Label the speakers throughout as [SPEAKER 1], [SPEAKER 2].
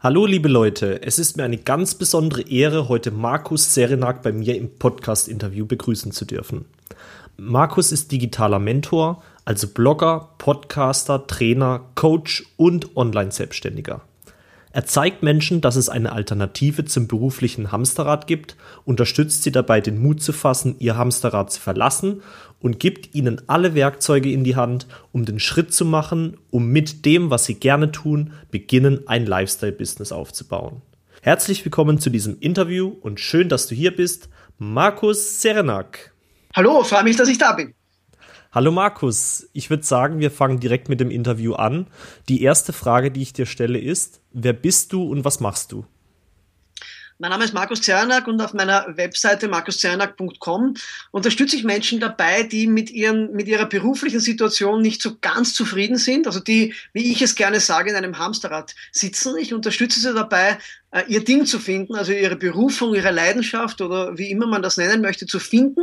[SPEAKER 1] Hallo liebe Leute, es ist mir eine ganz besondere Ehre, heute Markus Serenak bei mir im Podcast-Interview begrüßen zu dürfen. Markus ist digitaler Mentor, also Blogger, Podcaster, Trainer, Coach und Online-Selbstständiger. Er zeigt Menschen, dass es eine Alternative zum beruflichen Hamsterrad gibt, unterstützt sie dabei, den Mut zu fassen, ihr Hamsterrad zu verlassen und gibt ihnen alle Werkzeuge in die Hand, um den Schritt zu machen, um mit dem, was sie gerne tun, beginnen, ein Lifestyle-Business aufzubauen. Herzlich willkommen zu diesem Interview und schön, dass du hier bist, Markus Serenak.
[SPEAKER 2] Hallo, freue mich, dass ich da bin.
[SPEAKER 1] Hallo Markus, ich würde sagen, wir fangen direkt mit dem Interview an. Die erste Frage, die ich dir stelle, ist, wer bist du und was machst du?
[SPEAKER 2] Mein Name ist Markus Zernak und auf meiner Webseite markuszernak.com unterstütze ich Menschen dabei, die mit, ihren, mit ihrer beruflichen Situation nicht so ganz zufrieden sind, also die, wie ich es gerne sage, in einem Hamsterrad sitzen. Ich unterstütze sie dabei, ihr Ding zu finden, also ihre Berufung, ihre Leidenschaft oder wie immer man das nennen möchte, zu finden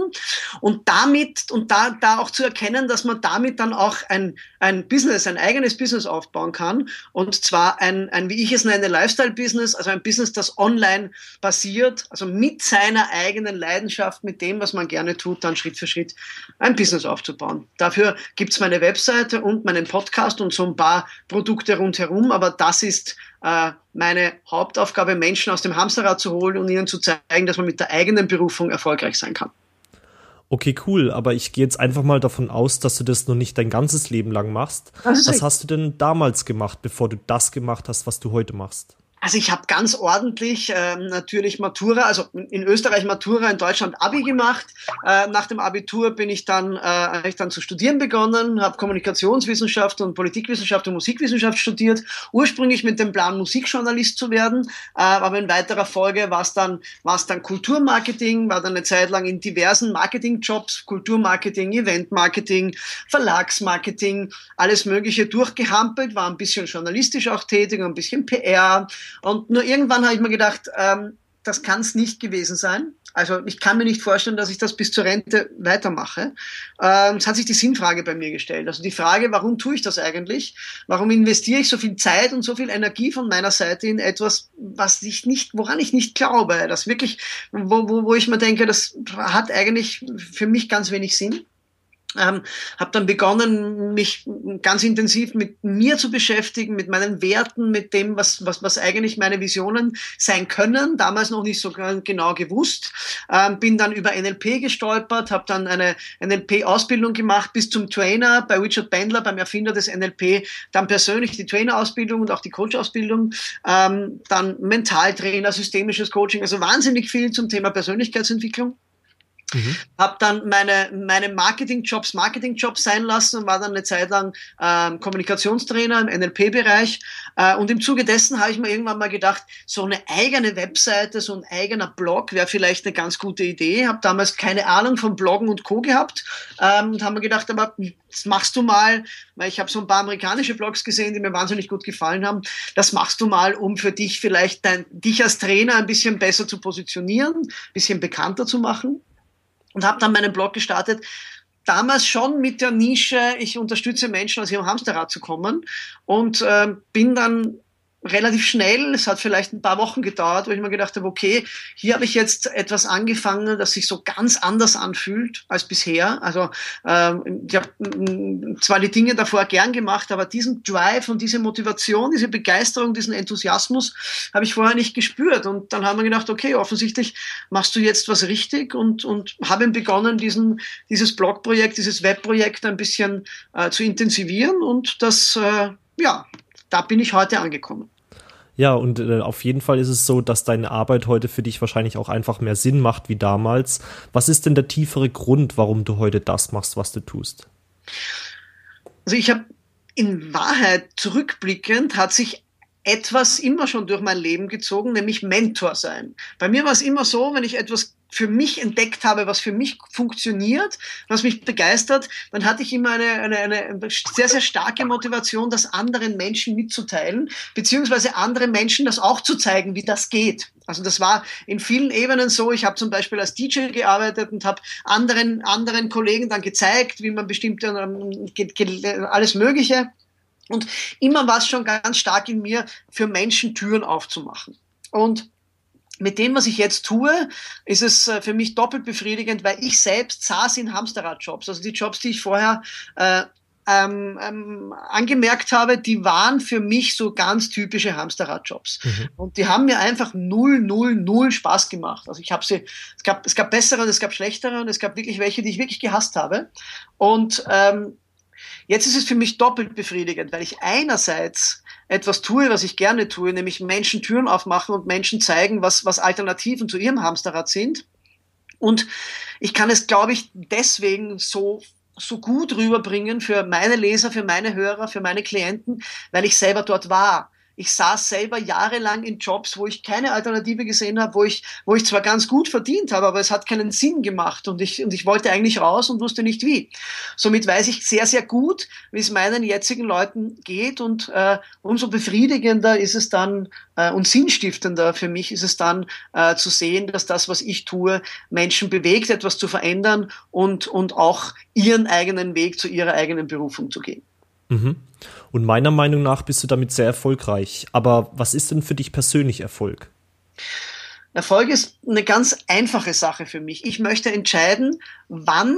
[SPEAKER 2] und damit und da, da auch zu erkennen, dass man damit dann auch ein, ein Business, ein eigenes Business aufbauen kann und zwar ein, ein wie ich es nenne, Lifestyle-Business, also ein Business, das online basiert, also mit seiner eigenen Leidenschaft, mit dem, was man gerne tut, dann Schritt für Schritt ein Business aufzubauen. Dafür gibt's meine Webseite und meinen Podcast und so ein paar Produkte rundherum, aber das ist äh, meine Hauptaufgabe, Menschen aus dem Hamsterrad zu holen und ihnen zu zeigen, dass man mit der eigenen Berufung erfolgreich sein kann.
[SPEAKER 1] Okay, cool, aber ich gehe jetzt einfach mal davon aus, dass du das noch nicht dein ganzes Leben lang machst. Was hast du denn damals gemacht, bevor du das gemacht hast, was du heute machst?
[SPEAKER 2] Also ich habe ganz ordentlich ähm, natürlich Matura, also in Österreich Matura, in Deutschland Abi gemacht. Äh, nach dem Abitur bin ich dann, äh, ich dann zu studieren begonnen, habe Kommunikationswissenschaft und Politikwissenschaft und Musikwissenschaft studiert. Ursprünglich mit dem Plan Musikjournalist zu werden, äh, aber in weiterer Folge war es dann, war's dann Kulturmarketing, war dann eine Zeit lang in diversen Marketingjobs, Kulturmarketing, Eventmarketing, Verlagsmarketing, alles Mögliche durchgehampelt, war ein bisschen journalistisch auch tätig, ein bisschen PR und nur irgendwann habe ich mir gedacht, ähm, das kann es nicht gewesen sein. Also ich kann mir nicht vorstellen, dass ich das bis zur Rente weitermache. Ähm, es hat sich die Sinnfrage bei mir gestellt. Also die Frage, warum tue ich das eigentlich? Warum investiere ich so viel Zeit und so viel Energie von meiner Seite in etwas, was ich nicht, woran ich nicht glaube, das wirklich, wo, wo, wo ich mir denke, das hat eigentlich für mich ganz wenig Sinn. Ähm, habe dann begonnen, mich ganz intensiv mit mir zu beschäftigen, mit meinen Werten, mit dem, was, was, was eigentlich meine Visionen sein können. Damals noch nicht so genau gewusst. Ähm, bin dann über NLP gestolpert, habe dann eine NLP-Ausbildung gemacht bis zum Trainer bei Richard Bandler, beim Erfinder des NLP, dann persönlich die Trainer-Ausbildung und auch die Coach-Ausbildung, ähm, dann Mentaltrainer, systemisches Coaching, also wahnsinnig viel zum Thema Persönlichkeitsentwicklung. Mhm. Habe dann meine, meine Marketing-Jobs Marketing-Jobs sein lassen und war dann eine Zeit lang ähm, Kommunikationstrainer im NLP-Bereich. Äh, und im Zuge dessen habe ich mir irgendwann mal gedacht, so eine eigene Webseite, so ein eigener Blog wäre vielleicht eine ganz gute Idee. Habe damals keine Ahnung von Bloggen und Co. gehabt ähm, und habe mir gedacht, aber das machst du mal, weil ich habe so ein paar amerikanische Blogs gesehen, die mir wahnsinnig gut gefallen haben. Das machst du mal, um für dich vielleicht dein, dich als Trainer ein bisschen besser zu positionieren, ein bisschen bekannter zu machen und habe dann meinen Blog gestartet. Damals schon mit der Nische, ich unterstütze Menschen aus ihrem Hamsterrad zu kommen und äh, bin dann relativ schnell, es hat vielleicht ein paar Wochen gedauert, wo ich mir gedacht habe, okay, hier habe ich jetzt etwas angefangen, das sich so ganz anders anfühlt als bisher. Also ähm, ich habe mm, zwar die Dinge davor gern gemacht, aber diesen Drive und diese Motivation, diese Begeisterung, diesen Enthusiasmus habe ich vorher nicht gespürt. Und dann haben wir gedacht, okay, offensichtlich machst du jetzt was richtig und, und haben begonnen, diesen, dieses Blogprojekt, dieses Webprojekt ein bisschen äh, zu intensivieren und das, äh, ja, da bin ich heute angekommen.
[SPEAKER 1] Ja, und äh, auf jeden Fall ist es so, dass deine Arbeit heute für dich wahrscheinlich auch einfach mehr Sinn macht wie damals. Was ist denn der tiefere Grund, warum du heute das machst, was du tust?
[SPEAKER 2] Also ich habe in Wahrheit zurückblickend hat sich etwas immer schon durch mein Leben gezogen, nämlich Mentor sein. Bei mir war es immer so, wenn ich etwas für mich entdeckt habe, was für mich funktioniert, was mich begeistert, dann hatte ich immer eine, eine, eine sehr, sehr starke Motivation, das anderen Menschen mitzuteilen, beziehungsweise anderen Menschen das auch zu zeigen, wie das geht. Also das war in vielen Ebenen so. Ich habe zum Beispiel als DJ gearbeitet und habe anderen, anderen Kollegen dann gezeigt, wie man bestimmte, ähm, alles Mögliche Und immer war es schon ganz stark in mir, für Menschen Türen aufzumachen. Und mit dem, was ich jetzt tue, ist es äh, für mich doppelt befriedigend, weil ich selbst saß in Hamsterradjobs. Also die Jobs, die ich vorher äh, ähm, ähm, angemerkt habe, die waren für mich so ganz typische Hamsterradjobs. Mhm. Und die haben mir einfach null, null, null Spaß gemacht. Also ich habe sie, es gab, es gab bessere und es gab schlechtere und es gab wirklich welche, die ich wirklich gehasst habe. Und ähm, jetzt ist es für mich doppelt befriedigend, weil ich einerseits etwas tue, was ich gerne tue, nämlich Menschen Türen aufmachen und Menschen zeigen, was, was Alternativen zu ihrem Hamsterrad sind. Und ich kann es, glaube ich, deswegen so so gut rüberbringen für meine Leser, für meine Hörer, für meine Klienten, weil ich selber dort war. Ich saß selber jahrelang in Jobs, wo ich keine Alternative gesehen habe, wo ich, wo ich zwar ganz gut verdient habe, aber es hat keinen Sinn gemacht und ich, und ich wollte eigentlich raus und wusste nicht wie. Somit weiß ich sehr, sehr gut, wie es meinen jetzigen Leuten geht und äh, umso befriedigender ist es dann äh, und sinnstiftender für mich ist es dann äh, zu sehen, dass das, was ich tue, Menschen bewegt, etwas zu verändern und, und auch ihren eigenen Weg zu ihrer eigenen Berufung zu gehen.
[SPEAKER 1] Mhm. Und meiner Meinung nach bist du damit sehr erfolgreich. Aber was ist denn für dich persönlich Erfolg?
[SPEAKER 2] Erfolg ist eine ganz einfache Sache für mich. Ich möchte entscheiden, wann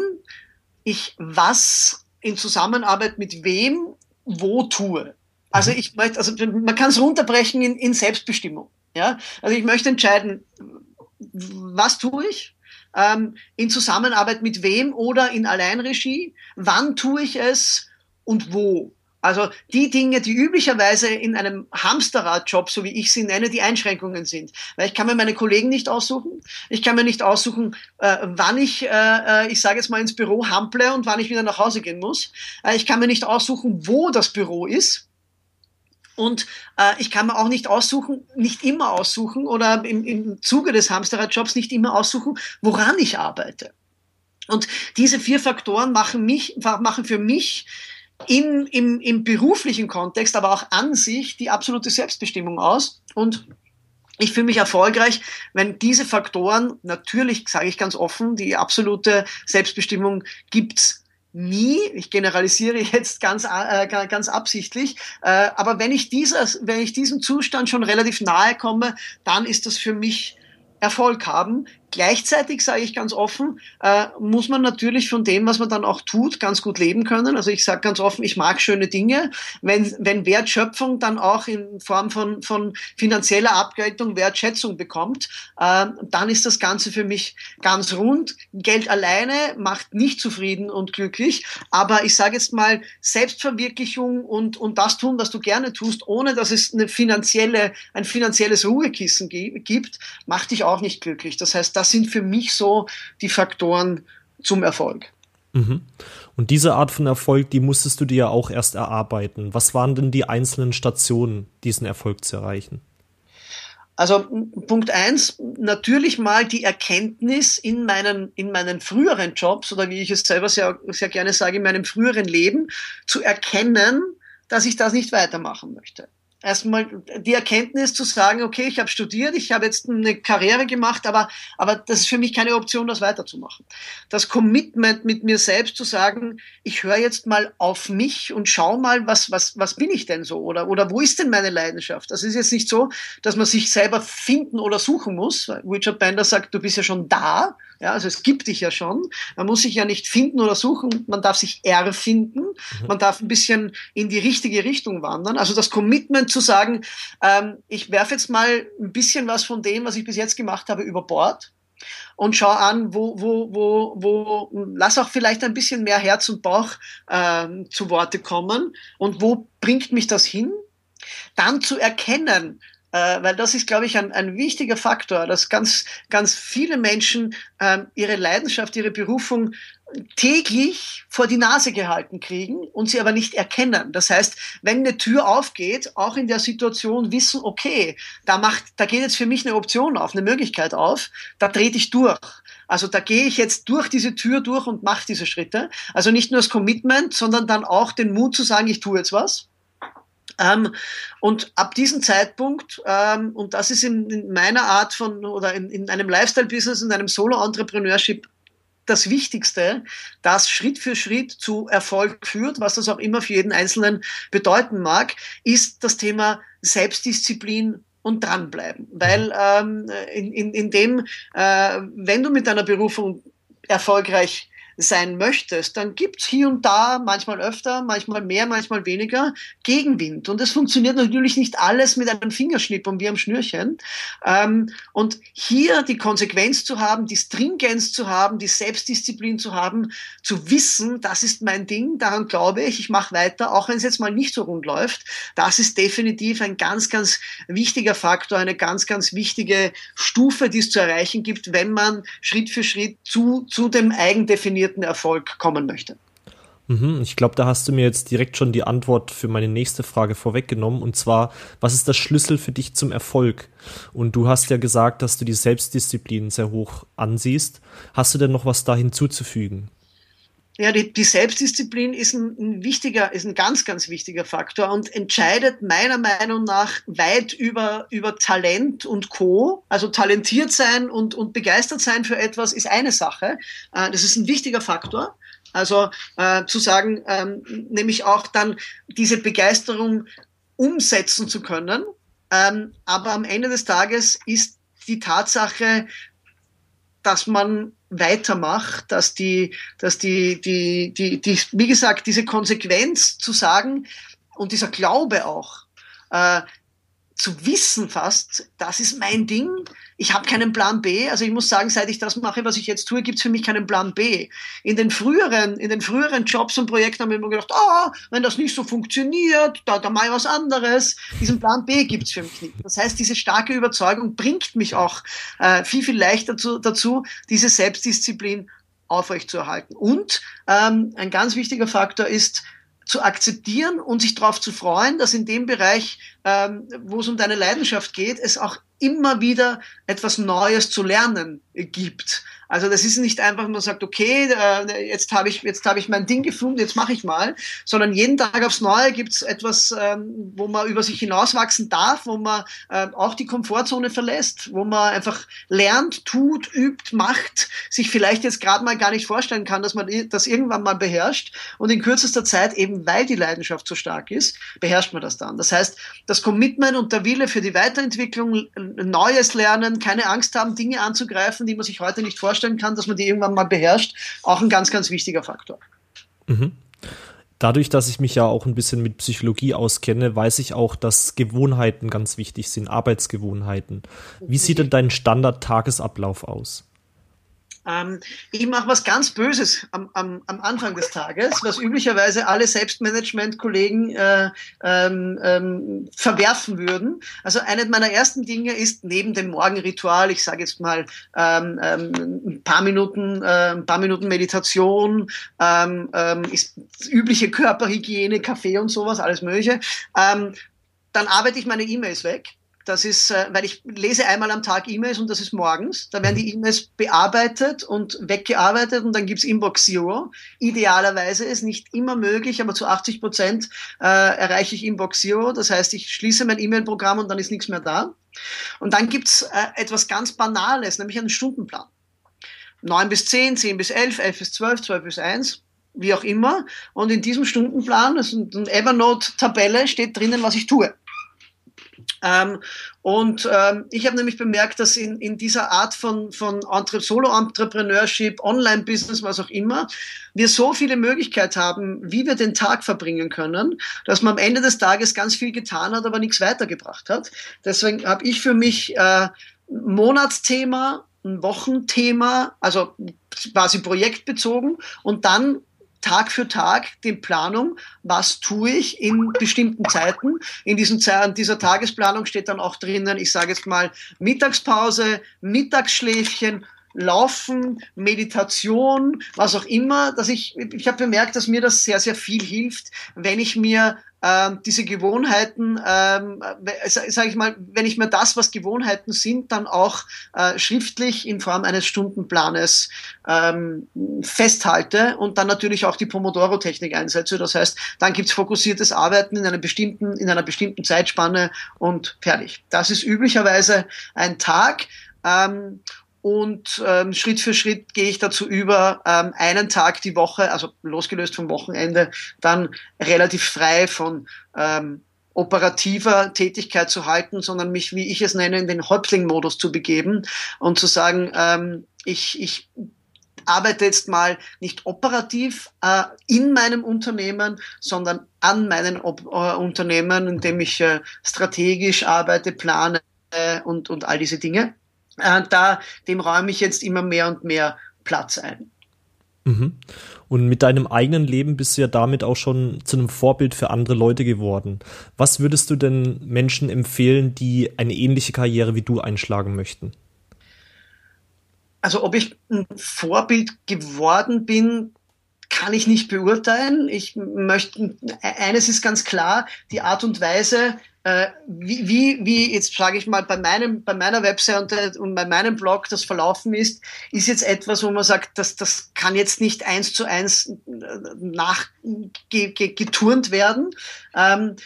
[SPEAKER 2] ich was in Zusammenarbeit mit wem wo tue. Also mhm. ich möchte, also man kann es runterbrechen in, in Selbstbestimmung. Ja, also ich möchte entscheiden, was tue ich, ähm, in Zusammenarbeit mit wem oder in Alleinregie, wann tue ich es und wo. Also die Dinge, die üblicherweise in einem Hamsterradjob, so wie ich sie nenne, die Einschränkungen sind. Weil ich kann mir meine Kollegen nicht aussuchen. Ich kann mir nicht aussuchen, äh, wann ich, äh, äh ich sage jetzt mal, ins Büro hample und wann ich wieder nach Hause gehen muss. Äh, ich kann mir nicht aussuchen, wo das Büro ist. Und äh, ich kann mir auch nicht aussuchen, nicht immer aussuchen oder im, im Zuge des Hamsterradjobs nicht immer aussuchen, woran ich arbeite. Und diese vier Faktoren machen mich, machen für mich in, im, im beruflichen Kontext, aber auch an sich die absolute Selbstbestimmung aus. Und ich fühle mich erfolgreich, wenn diese Faktoren, natürlich sage ich ganz offen, die absolute Selbstbestimmung gibt's nie. Ich generalisiere jetzt ganz, äh, ganz absichtlich. Äh, aber wenn ich, dieser, wenn ich diesem Zustand schon relativ nahe komme, dann ist das für mich Erfolg haben. Gleichzeitig sage ich ganz offen, äh, muss man natürlich von dem, was man dann auch tut, ganz gut leben können. Also ich sage ganz offen, ich mag schöne Dinge. Wenn, wenn Wertschöpfung dann auch in Form von, von finanzieller Abgeltung Wertschätzung bekommt, äh, dann ist das Ganze für mich ganz rund. Geld alleine macht nicht zufrieden und glücklich, aber ich sage jetzt mal Selbstverwirklichung und, und das tun, was du gerne tust, ohne dass es eine finanzielle, ein finanzielles Ruhekissen gibt, macht dich auch nicht glücklich. Das heißt, das sind für mich so die Faktoren zum Erfolg.
[SPEAKER 1] Mhm. Und diese Art von Erfolg, die musstest du dir ja auch erst erarbeiten. Was waren denn die einzelnen Stationen, diesen Erfolg zu erreichen?
[SPEAKER 2] Also Punkt eins, natürlich mal die Erkenntnis in meinen, in meinen früheren Jobs oder wie ich es selber sehr, sehr gerne sage, in meinem früheren Leben zu erkennen, dass ich das nicht weitermachen möchte erstmal die Erkenntnis zu sagen, okay, ich habe studiert, ich habe jetzt eine Karriere gemacht, aber, aber das ist für mich keine Option, das weiterzumachen. Das Commitment mit mir selbst zu sagen, ich höre jetzt mal auf mich und schau mal, was, was, was bin ich denn so oder, oder wo ist denn meine Leidenschaft? Das ist jetzt nicht so, dass man sich selber finden oder suchen muss. Richard Bender sagt, du bist ja schon da, ja, also es gibt dich ja schon. Man muss sich ja nicht finden oder suchen, man darf sich erfinden, mhm. man darf ein bisschen in die richtige Richtung wandern. Also das Commitment zu sagen, ähm, ich werfe jetzt mal ein bisschen was von dem, was ich bis jetzt gemacht habe, über Bord und schau an, wo, wo, wo, wo, lass auch vielleicht ein bisschen mehr Herz und Bauch ähm, zu Worte kommen und wo bringt mich das hin? Dann zu erkennen, äh, weil das ist, glaube ich, ein, ein wichtiger Faktor, dass ganz, ganz viele Menschen ähm, ihre Leidenschaft, ihre Berufung täglich vor die Nase gehalten kriegen und sie aber nicht erkennen. Das heißt, wenn eine Tür aufgeht, auch in der Situation wissen, okay, da macht, da geht jetzt für mich eine Option auf, eine Möglichkeit auf, da trete ich durch. Also da gehe ich jetzt durch diese Tür durch und mache diese Schritte. Also nicht nur das Commitment, sondern dann auch den Mut zu sagen, ich tue jetzt was. Ähm, und ab diesem Zeitpunkt, ähm, und das ist in, in, meiner Art von, oder in, in einem Lifestyle-Business, in einem Solo-Entrepreneurship das Wichtigste, das Schritt für Schritt zu Erfolg führt, was das auch immer für jeden Einzelnen bedeuten mag, ist das Thema Selbstdisziplin und dranbleiben. Weil ähm, in, in, in dem, äh, wenn du mit deiner Berufung erfolgreich sein möchtest, dann gibt's hier und da, manchmal öfter, manchmal mehr, manchmal weniger, Gegenwind. Und es funktioniert natürlich nicht alles mit einem Fingerschnipp und wie am Schnürchen. Ähm, und hier die Konsequenz zu haben, die Stringenz zu haben, die Selbstdisziplin zu haben, zu wissen, das ist mein Ding, daran glaube ich, ich mache weiter, auch wenn es jetzt mal nicht so rund läuft, das ist definitiv ein ganz, ganz wichtiger Faktor, eine ganz, ganz wichtige Stufe, die es zu erreichen gibt, wenn man Schritt für Schritt zu, zu dem eigendefinierten garantierten Erfolg kommen möchte.
[SPEAKER 1] Mhm, ich glaube, da hast du mir jetzt direkt schon die Antwort für meine nächste Frage vorweggenommen. Und zwar, was ist der Schlüssel für dich zum Erfolg? Und du hast ja gesagt, dass du die Selbstdisziplin sehr hoch ansiehst. Hast du denn noch was da hinzuzufügen?
[SPEAKER 2] Ja, die, die Selbstdisziplin ist ein, ein, wichtiger, ist ein ganz, ganz wichtiger Faktor und entscheidet meiner Meinung nach weit über, über Talent und Co. Also talentiert sein und, und begeistert sein für etwas ist eine Sache. Äh, das ist ein wichtiger Faktor. Also äh, zu sagen, ähm, nämlich auch dann diese Begeisterung umsetzen zu können. Ähm, aber am Ende des Tages ist die Tatsache, dass man weitermacht, dass die, dass die, die, die, die, wie gesagt, diese Konsequenz zu sagen und dieser Glaube auch, äh, zu wissen fast, das ist mein Ding, ich habe keinen Plan B. Also ich muss sagen, seit ich das mache, was ich jetzt tue, gibt es für mich keinen Plan B. In den früheren, in den früheren Jobs und Projekten haben wir immer gedacht, ah, wenn das nicht so funktioniert, da, da ich was anderes. Diesen Plan B gibt es für mich nicht. Das heißt, diese starke Überzeugung bringt mich auch äh, viel, viel leichter zu, dazu, diese Selbstdisziplin aufrechtzuerhalten. Und ähm, ein ganz wichtiger Faktor ist, zu akzeptieren und sich darauf zu freuen, dass in dem Bereich, ähm, wo es um deine Leidenschaft geht, es auch immer wieder etwas Neues zu lernen gibt. Also das ist nicht einfach, man sagt, okay, äh, jetzt habe ich, jetzt habe ich mein Ding gefunden, jetzt mache ich mal, sondern jeden Tag aufs Neue gibt es etwas, ähm, wo man über sich hinauswachsen darf, wo man äh, auch die Komfortzone verlässt, wo man einfach lernt, tut, übt, macht, sich vielleicht jetzt gerade mal gar nicht vorstellen kann, dass man das irgendwann mal beherrscht und in kürzester Zeit, eben weil die Leidenschaft so stark ist, beherrscht man das dann. Das heißt, das Commitment und der Wille für die Weiterentwicklung, Neues lernen, keine Angst haben, Dinge anzugreifen, die man sich heute nicht vorstellen kann, dass man die irgendwann mal beherrscht, auch ein ganz, ganz wichtiger Faktor.
[SPEAKER 1] Mhm. Dadurch, dass ich mich ja auch ein bisschen mit Psychologie auskenne, weiß ich auch, dass Gewohnheiten ganz wichtig sind, Arbeitsgewohnheiten. Wie sieht denn dein Standard-Tagesablauf aus?
[SPEAKER 2] Ähm, ich mache was ganz Böses am, am, am Anfang des Tages, was üblicherweise alle Selbstmanagement-Kollegen äh, ähm, ähm, verwerfen würden. Also eine meiner ersten Dinge ist neben dem Morgenritual, ich sage jetzt mal ähm, ähm, ein paar Minuten, äh, ein paar Minuten Meditation, ähm, ähm, ist übliche Körperhygiene, Kaffee und sowas, alles Mögliche. Ähm, dann arbeite ich meine E-Mails weg das ist, äh, weil ich lese einmal am Tag E-Mails und das ist morgens. Da werden die E-Mails bearbeitet und weggearbeitet und dann gibt's Inbox Zero. Idealerweise ist nicht immer möglich, aber zu 80 Prozent äh, erreiche ich Inbox Zero. Das heißt, ich schließe mein E-Mail-Programm und dann ist nichts mehr da. Und dann gibt's äh, etwas ganz Banales, nämlich einen Stundenplan. 9 bis 10, 10 bis 11, 11 bis 12, 12 bis 1 wie auch immer. Und in diesem Stundenplan, das ist eine Evernote-Tabelle, steht drinnen, was ich tue. Ähm, und ähm, ich habe nämlich bemerkt, dass in, in dieser Art von, von Solo-Entrepreneurship, Online-Business, was auch immer, wir so viele Möglichkeiten haben, wie wir den Tag verbringen können, dass man am Ende des Tages ganz viel getan hat, aber nichts weitergebracht hat. Deswegen habe ich für mich äh, Monatsthema, ein Wochenthema, also quasi projektbezogen und dann Tag für Tag die Planung, was tue ich in bestimmten Zeiten. In diesem, dieser Tagesplanung steht dann auch drinnen, ich sage jetzt mal Mittagspause, Mittagsschläfchen, Laufen, Meditation, was auch immer, dass ich, ich habe bemerkt, dass mir das sehr, sehr viel hilft, wenn ich mir ähm, diese Gewohnheiten, ähm, sage ich mal, wenn ich mir das, was Gewohnheiten sind, dann auch äh, schriftlich in Form eines Stundenplanes ähm, festhalte und dann natürlich auch die Pomodoro-Technik einsetze. Das heißt, dann gibt's fokussiertes Arbeiten in einer bestimmten, in einer bestimmten Zeitspanne und fertig. Das ist üblicherweise ein Tag. Ähm, und ähm, Schritt für Schritt gehe ich dazu über, ähm, einen Tag die Woche, also losgelöst vom Wochenende, dann relativ frei von ähm, operativer Tätigkeit zu halten, sondern mich, wie ich es nenne, in den Häuptling-Modus zu begeben und zu sagen, ähm, ich, ich arbeite jetzt mal nicht operativ äh, in meinem Unternehmen, sondern an meinen Ob äh, Unternehmen, indem ich äh, strategisch arbeite, plane und, und all diese Dinge. Äh, da, dem räume ich jetzt immer mehr und mehr Platz ein.
[SPEAKER 1] Mhm. Und mit deinem eigenen Leben bist du ja damit auch schon zu einem Vorbild für andere Leute geworden. Was würdest du denn Menschen empfehlen, die eine ähnliche Karriere wie du einschlagen möchten?
[SPEAKER 2] Also ob ich ein Vorbild geworden bin, kann ich nicht beurteilen. Ich möchte, eines ist ganz klar, die Art und Weise, äh, wie, wie, wie jetzt sage ich mal bei meinem, bei meiner Website und bei meinem Blog das verlaufen ist, ist jetzt etwas, wo man sagt, das, das kann jetzt nicht eins zu eins nachgeturnt werden. Ähm,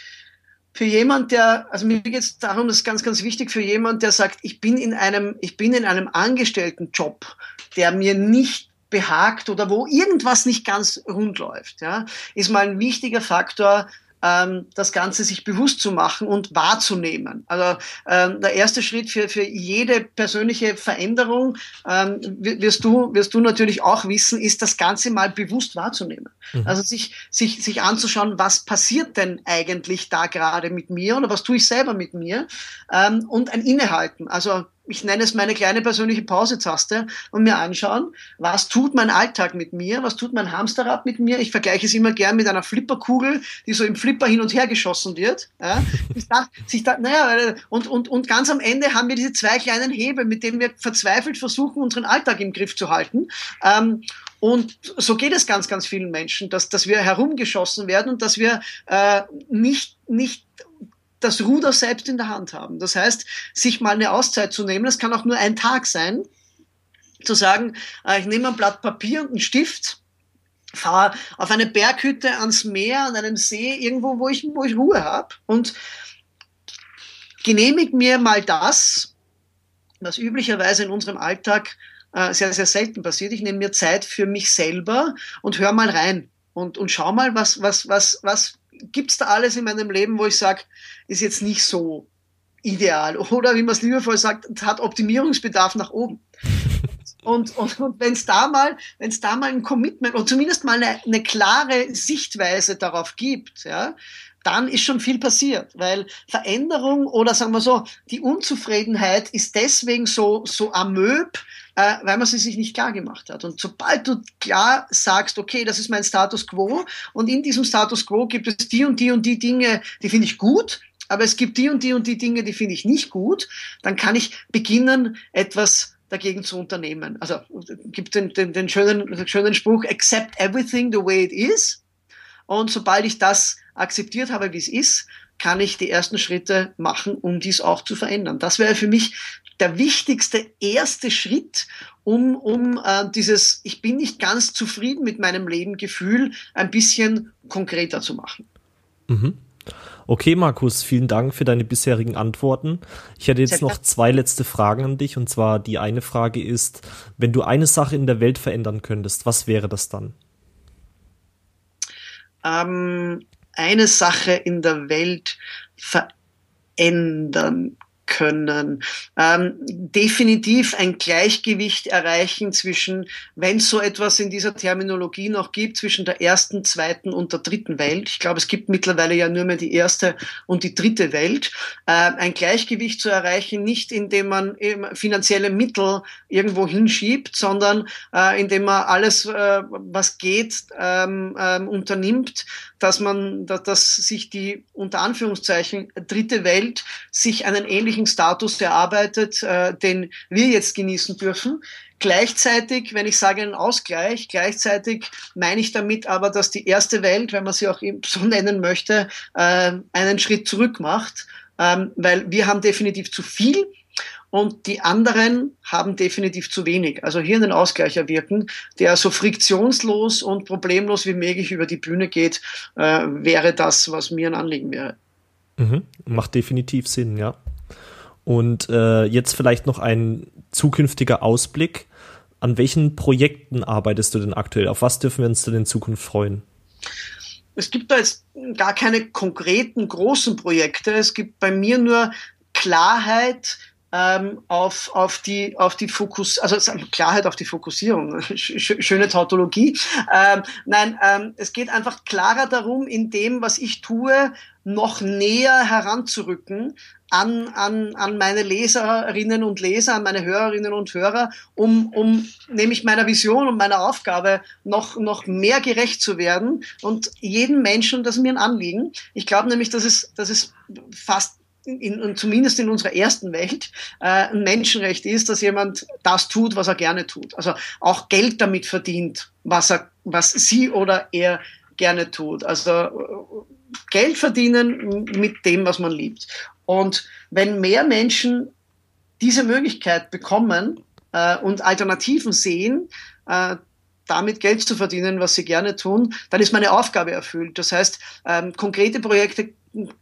[SPEAKER 2] für jemand, der, also mir geht es darum, das ist ganz, ganz wichtig, für jemand, der sagt, ich bin in einem, ich bin in einem Angestelltenjob, der mir nicht behagt oder wo irgendwas nicht ganz rund läuft, ja, ist mal ein wichtiger Faktor, ähm, das Ganze sich bewusst zu machen und wahrzunehmen. Also ähm, der erste Schritt für, für jede persönliche Veränderung, ähm, wirst, du, wirst du natürlich auch wissen, ist das Ganze mal bewusst wahrzunehmen. Mhm. Also sich, sich, sich anzuschauen, was passiert denn eigentlich da gerade mit mir oder was tue ich selber mit mir ähm, und ein Innehalten. Also ich nenne es meine kleine persönliche Pausetaste und mir anschauen, was tut mein Alltag mit mir, was tut mein Hamsterrad mit mir. Ich vergleiche es immer gern mit einer Flipperkugel, die so im Flipper hin und her geschossen wird. Ja. Ich dachte, ich dachte, naja, und, und, und ganz am Ende haben wir diese zwei kleinen Hebel, mit denen wir verzweifelt versuchen, unseren Alltag im Griff zu halten. Ähm, und so geht es ganz, ganz vielen Menschen, dass, dass wir herumgeschossen werden und dass wir äh, nicht, nicht das Ruder selbst in der Hand haben. Das heißt, sich mal eine Auszeit zu nehmen, das kann auch nur ein Tag sein, zu sagen, äh, ich nehme ein Blatt Papier und einen Stift, fahre auf eine Berghütte ans Meer, an einem See, irgendwo, wo ich, wo ich Ruhe habe und genehmige mir mal das, was üblicherweise in unserem Alltag äh, sehr, sehr selten passiert. Ich nehme mir Zeit für mich selber und höre mal rein und, und schau mal, was, was, was, was gibt's da alles in meinem Leben, wo ich sage, ist jetzt nicht so ideal. Oder wie man es liebevoll sagt, hat Optimierungsbedarf nach oben. Und, und, und wenn es da mal, wenn es da mal ein Commitment oder zumindest mal eine, eine klare Sichtweise darauf gibt, ja, dann ist schon viel passiert, weil Veränderung oder sagen wir so, die Unzufriedenheit ist deswegen so, so amöb, äh, weil man sie sich nicht klar gemacht hat. Und sobald du klar sagst, okay, das ist mein Status quo und in diesem Status quo gibt es die und die und die Dinge, die finde ich gut, aber es gibt die und die und die Dinge, die finde ich nicht gut, dann kann ich beginnen, etwas dagegen zu unternehmen. Also gibt den, den, den, schönen, den schönen Spruch, accept everything the way it is. Und sobald ich das akzeptiert habe, wie es ist, kann ich die ersten Schritte machen, um dies auch zu verändern. Das wäre für mich der wichtigste erste Schritt, um, um äh, dieses Ich bin nicht ganz zufrieden mit meinem Leben Gefühl ein bisschen konkreter zu machen.
[SPEAKER 1] Mhm. Okay, Markus, vielen Dank für deine bisherigen Antworten. Ich hätte jetzt noch zwei letzte Fragen an dich. Und zwar die eine Frage ist, wenn du eine Sache in der Welt verändern könntest, was wäre das dann?
[SPEAKER 2] Ähm, eine Sache in der Welt verändern können. Ähm, definitiv ein Gleichgewicht erreichen zwischen, wenn es so etwas in dieser Terminologie noch gibt, zwischen der ersten, zweiten und der dritten Welt. Ich glaube, es gibt mittlerweile ja nur mehr die erste und die dritte Welt. Äh, ein Gleichgewicht zu erreichen, nicht indem man finanzielle Mittel irgendwo hinschiebt, sondern äh, indem man alles, äh, was geht, ähm, ähm, unternimmt, dass man, dass, dass sich die unter Anführungszeichen dritte Welt sich einen ähnlichen Status erarbeitet, äh, den wir jetzt genießen dürfen. Gleichzeitig, wenn ich sage einen Ausgleich, gleichzeitig meine ich damit aber, dass die erste Welt, wenn man sie auch so nennen möchte, äh, einen Schritt zurück macht, ähm, weil wir haben definitiv zu viel und die anderen haben definitiv zu wenig. Also hier einen Ausgleich erwirken, der so friktionslos und problemlos wie möglich über die Bühne geht, äh, wäre das, was mir ein Anliegen wäre.
[SPEAKER 1] Mhm. Macht definitiv Sinn, ja. Und äh, jetzt vielleicht noch ein zukünftiger Ausblick. An welchen Projekten arbeitest du denn aktuell? Auf was dürfen wir uns denn in Zukunft freuen?
[SPEAKER 2] Es gibt da jetzt gar keine konkreten großen Projekte. Es gibt bei mir nur Klarheit ähm, auf, auf die, auf die Fokus, also Klarheit auf die Fokussierung, schöne Tautologie. Ähm, nein, ähm, es geht einfach klarer darum, in dem, was ich tue, noch näher heranzurücken an, an, an meine Leserinnen und Leser, an meine Hörerinnen und Hörer, um, um nämlich meiner Vision und meiner Aufgabe noch, noch mehr gerecht zu werden und jeden Menschen, das ist mir ein Anliegen. Ich glaube nämlich, dass es, dass es fast in, zumindest in unserer ersten Welt äh, ein Menschenrecht ist, dass jemand das tut, was er gerne tut. Also auch Geld damit verdient, was er, was sie oder er gerne tut. Also äh, Geld verdienen mit dem, was man liebt. Und wenn mehr Menschen diese Möglichkeit bekommen äh, und Alternativen sehen, äh, damit Geld zu verdienen, was sie gerne tun, dann ist meine Aufgabe erfüllt. Das heißt, ähm, konkrete Projekte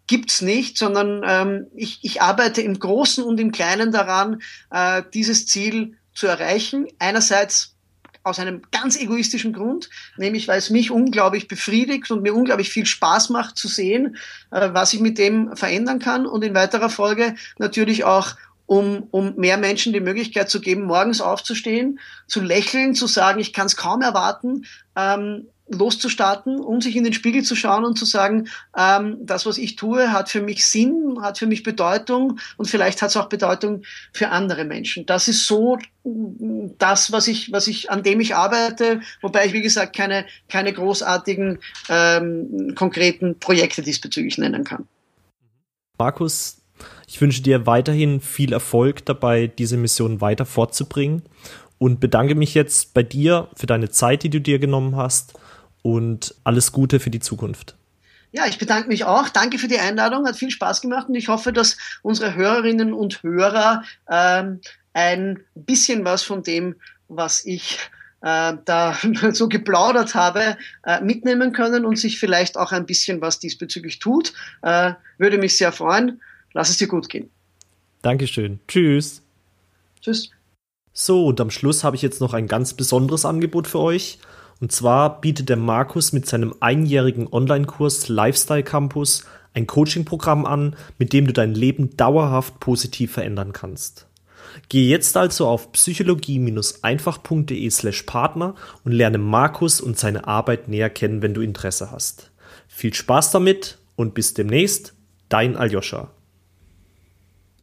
[SPEAKER 2] gibt's nicht, sondern ähm, ich, ich arbeite im Großen und im Kleinen daran, äh, dieses Ziel zu erreichen. Einerseits aus einem ganz egoistischen Grund, nämlich weil es mich unglaublich befriedigt und mir unglaublich viel Spaß macht zu sehen, äh, was ich mit dem verändern kann und in weiterer Folge natürlich auch um, um mehr Menschen die Möglichkeit zu geben, morgens aufzustehen, zu lächeln, zu sagen, ich kann es kaum erwarten, ähm, loszustarten, um sich in den Spiegel zu schauen und zu sagen, ähm, das, was ich tue, hat für mich Sinn, hat für mich Bedeutung und vielleicht hat es auch Bedeutung für andere Menschen. Das ist so das, was ich, was ich, an dem ich arbeite, wobei ich, wie gesagt, keine, keine großartigen ähm, konkreten Projekte diesbezüglich nennen kann.
[SPEAKER 1] Markus, ich wünsche dir weiterhin viel Erfolg dabei, diese Mission weiter fortzubringen und bedanke mich jetzt bei dir für deine Zeit, die du dir genommen hast und alles Gute für die Zukunft.
[SPEAKER 2] Ja, ich bedanke mich auch. Danke für die Einladung, hat viel Spaß gemacht und ich hoffe, dass unsere Hörerinnen und Hörer ähm, ein bisschen was von dem, was ich äh, da so geplaudert habe, äh, mitnehmen können und sich vielleicht auch ein bisschen was diesbezüglich tut. Äh, würde mich sehr freuen. Lass es dir gut gehen.
[SPEAKER 1] Dankeschön. Tschüss.
[SPEAKER 2] Tschüss.
[SPEAKER 1] So, und am Schluss habe ich jetzt noch ein ganz besonderes Angebot für euch. Und zwar bietet der Markus mit seinem einjährigen Online-Kurs Lifestyle Campus ein Coaching-Programm an, mit dem du dein Leben dauerhaft positiv verändern kannst. Gehe jetzt also auf psychologie-einfach.de slash Partner und lerne Markus und seine Arbeit näher kennen, wenn du Interesse hast. Viel Spaß damit und bis demnächst, dein Aljoscha.